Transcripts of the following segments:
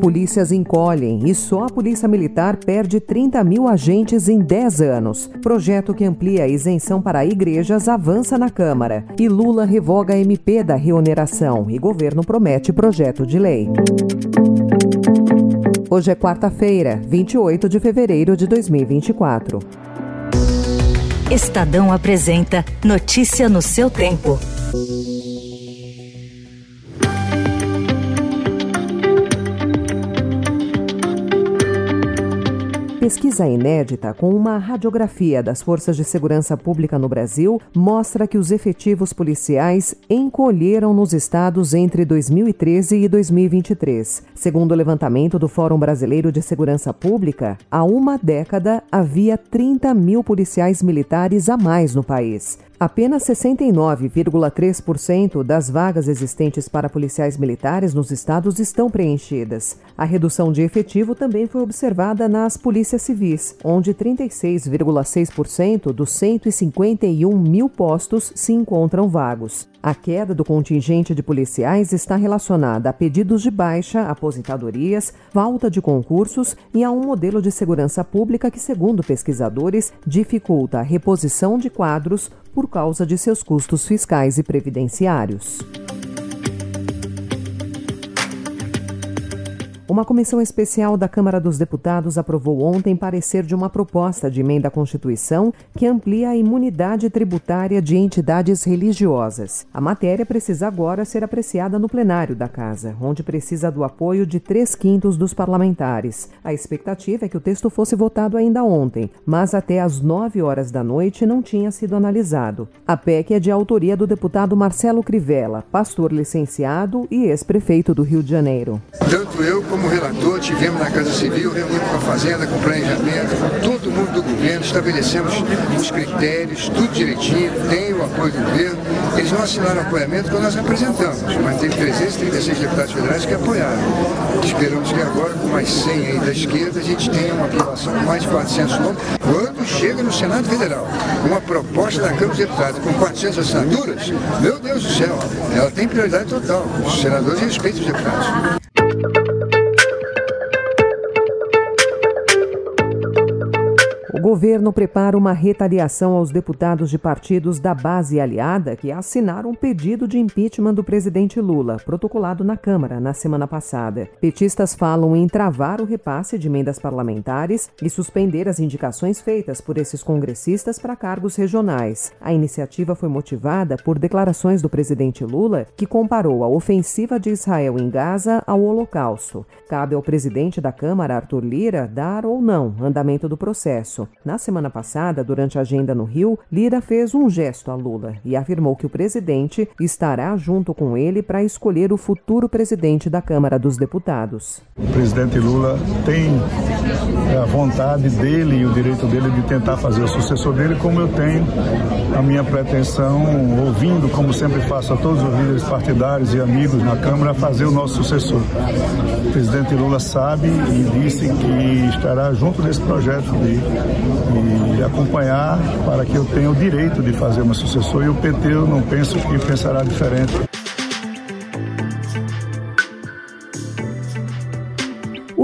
Polícias encolhem e só a Polícia Militar perde 30 mil agentes em 10 anos. Projeto que amplia a isenção para igrejas avança na Câmara. E Lula revoga a MP da reoneração e governo promete projeto de lei. Hoje é quarta-feira, 28 de fevereiro de 2024. Estadão apresenta Notícia no seu tempo. Pesquisa inédita com uma radiografia das forças de segurança pública no Brasil mostra que os efetivos policiais encolheram nos estados entre 2013 e 2023. Segundo o levantamento do Fórum Brasileiro de Segurança Pública, há uma década havia 30 mil policiais militares a mais no país. Apenas 69,3% das vagas existentes para policiais militares nos estados estão preenchidas. A redução de efetivo também foi observada nas polícias civis, onde 36,6% dos 151 mil postos se encontram vagos. A queda do contingente de policiais está relacionada a pedidos de baixa, aposentadorias, falta de concursos e a um modelo de segurança pública que, segundo pesquisadores, dificulta a reposição de quadros por causa de seus custos fiscais e previdenciários. Uma comissão especial da Câmara dos Deputados aprovou ontem parecer de uma proposta de emenda à Constituição que amplia a imunidade tributária de entidades religiosas. A matéria precisa agora ser apreciada no plenário da Casa, onde precisa do apoio de três quintos dos parlamentares. A expectativa é que o texto fosse votado ainda ontem, mas até às nove horas da noite não tinha sido analisado. A PEC é de autoria do deputado Marcelo Crivella, pastor licenciado e ex-prefeito do Rio de Janeiro. Tanto eu como como relator, tivemos na Casa Civil, reunimos com a Fazenda, com o planejamento, todo mundo do governo, estabelecemos os critérios, tudo direitinho, tem o apoio do governo. Eles não assinaram apoiamento quando nós apresentamos, mas tem 336 deputados federais que apoiaram. Esperamos que agora, com mais 100 aí da esquerda, a gente tenha uma aprovação com mais de 400 nomes. Quando chega no Senado Federal, uma proposta da Câmara dos Deputados com 400 assinaturas, meu Deus do céu, ela tem prioridade total. Os senadores respeitam os deputados. O governo prepara uma retaliação aos deputados de partidos da base aliada que assinaram um pedido de impeachment do presidente Lula, protocolado na Câmara na semana passada. Petistas falam em travar o repasse de emendas parlamentares e suspender as indicações feitas por esses congressistas para cargos regionais. A iniciativa foi motivada por declarações do presidente Lula, que comparou a ofensiva de Israel em Gaza ao Holocausto. Cabe ao presidente da Câmara, Arthur Lira, dar ou não andamento do processo. Na semana passada, durante a agenda no Rio, Lira fez um gesto a Lula e afirmou que o presidente estará junto com ele para escolher o futuro presidente da Câmara dos Deputados. O presidente Lula tem a vontade dele e o direito dele de tentar fazer o sucessor dele, como eu tenho a minha pretensão, ouvindo, como sempre faço a todos os líderes partidários e amigos na Câmara, fazer o nosso sucessor. O presidente Lula sabe e disse que estará junto nesse projeto de e acompanhar para que eu tenha o direito de fazer uma sucessor e o PT eu não penso que pensará diferente.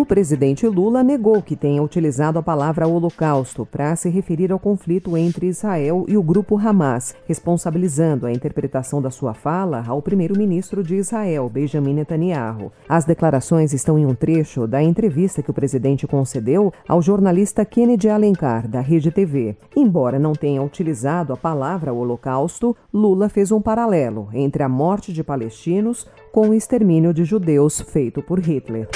O presidente Lula negou que tenha utilizado a palavra holocausto para se referir ao conflito entre Israel e o grupo Hamas, responsabilizando a interpretação da sua fala ao primeiro-ministro de Israel, Benjamin Netanyahu. As declarações estão em um trecho da entrevista que o presidente concedeu ao jornalista Kennedy Alencar, da Rede TV. Embora não tenha utilizado a palavra holocausto, Lula fez um paralelo entre a morte de palestinos com o extermínio de judeus feito por Hitler.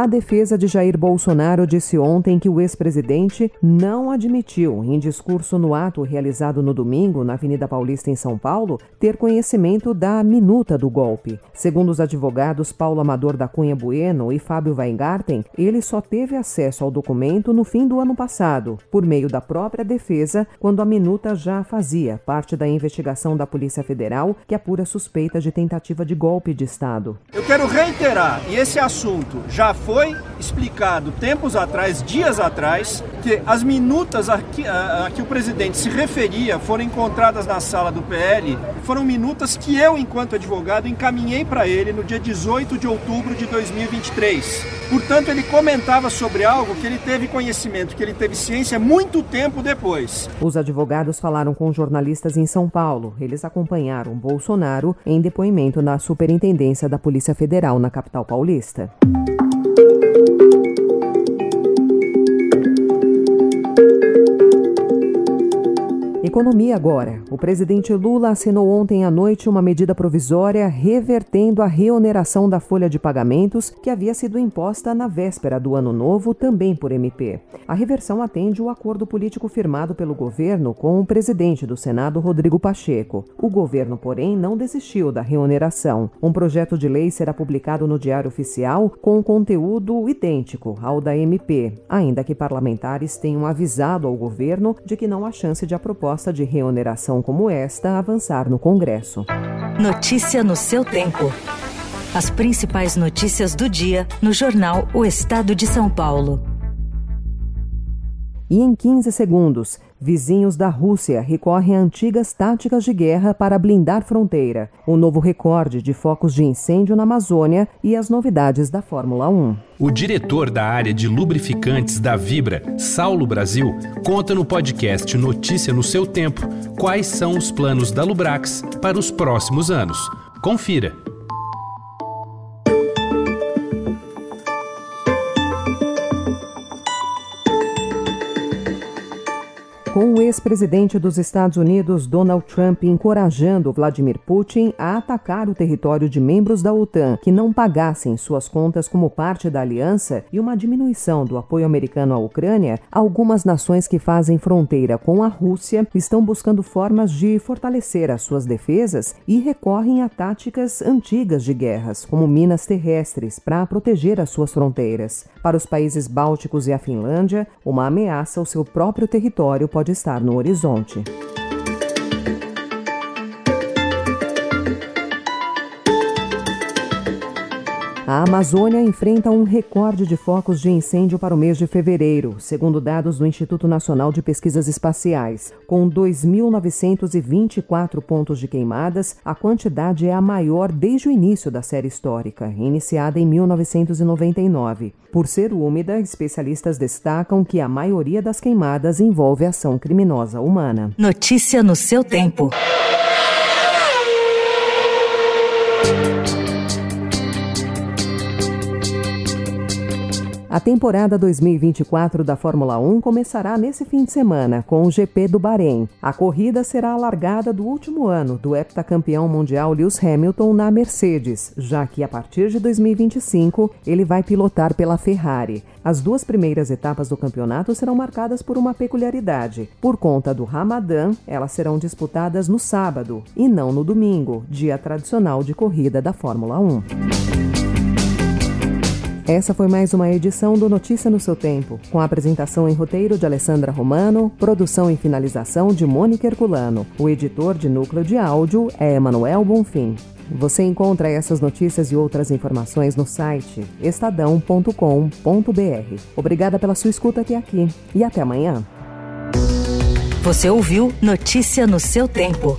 A defesa de Jair Bolsonaro disse ontem que o ex-presidente não admitiu, em discurso no ato realizado no domingo na Avenida Paulista, em São Paulo, ter conhecimento da minuta do golpe. Segundo os advogados Paulo Amador da Cunha Bueno e Fábio Weingarten, ele só teve acesso ao documento no fim do ano passado, por meio da própria defesa, quando a minuta já fazia parte da investigação da Polícia Federal que apura suspeita de tentativa de golpe de Estado. Eu quero reiterar, e esse assunto já foi explicado tempos atrás, dias atrás, que as minutas a que, a, a que o presidente se referia foram encontradas na sala do PL, foram minutas que eu, enquanto advogado, encaminhei para ele no dia 18 de outubro de 2023. Portanto, ele comentava sobre algo que ele teve conhecimento, que ele teve ciência muito tempo depois. Os advogados falaram com jornalistas em São Paulo. Eles acompanharam Bolsonaro em depoimento na Superintendência da Polícia Federal na capital paulista. Economia agora. O presidente Lula assinou ontem à noite uma medida provisória revertendo a reoneração da folha de pagamentos que havia sido imposta na véspera do ano novo, também por MP. A reversão atende o acordo político firmado pelo governo com o presidente do Senado, Rodrigo Pacheco. O governo, porém, não desistiu da reoneração. Um projeto de lei será publicado no Diário Oficial com conteúdo idêntico ao da MP, ainda que parlamentares tenham avisado ao governo de que não há chance de a proposta proposta de reoneração como esta avançar no Congresso. Notícia no seu tempo. As principais notícias do dia no jornal O Estado de São Paulo. E em 15 segundos, Vizinhos da Rússia recorrem a antigas táticas de guerra para blindar fronteira, o novo recorde de focos de incêndio na Amazônia e as novidades da Fórmula 1. O diretor da área de lubrificantes da Vibra, Saulo Brasil, conta no podcast Notícia no seu tempo quais são os planos da Lubrax para os próximos anos. Confira. Com o ex-presidente dos Estados Unidos, Donald Trump, encorajando Vladimir Putin a atacar o território de membros da OTAN que não pagassem suas contas como parte da aliança e uma diminuição do apoio americano à Ucrânia, algumas nações que fazem fronteira com a Rússia estão buscando formas de fortalecer as suas defesas e recorrem a táticas antigas de guerras, como minas terrestres, para proteger as suas fronteiras. Para os países bálticos e a Finlândia, uma ameaça ao seu próprio território pode pode estar no horizonte. A Amazônia enfrenta um recorde de focos de incêndio para o mês de fevereiro, segundo dados do Instituto Nacional de Pesquisas Espaciais. Com 2.924 pontos de queimadas, a quantidade é a maior desde o início da série histórica, iniciada em 1999. Por ser úmida, especialistas destacam que a maioria das queimadas envolve ação criminosa humana. Notícia no seu tempo. A temporada 2024 da Fórmula 1 começará nesse fim de semana com o GP do Bahrein. A corrida será a largada do último ano do heptacampeão mundial Lewis Hamilton na Mercedes, já que a partir de 2025 ele vai pilotar pela Ferrari. As duas primeiras etapas do campeonato serão marcadas por uma peculiaridade. Por conta do Ramadã, elas serão disputadas no sábado e não no domingo, dia tradicional de corrida da Fórmula 1. Essa foi mais uma edição do Notícia no seu tempo, com a apresentação em roteiro de Alessandra Romano, produção e finalização de Mônica Herculano. O editor de núcleo de áudio é Emanuel Bonfim. Você encontra essas notícias e outras informações no site estadão.com.br. Obrigada pela sua escuta até aqui e até amanhã. Você ouviu Notícia no seu tempo.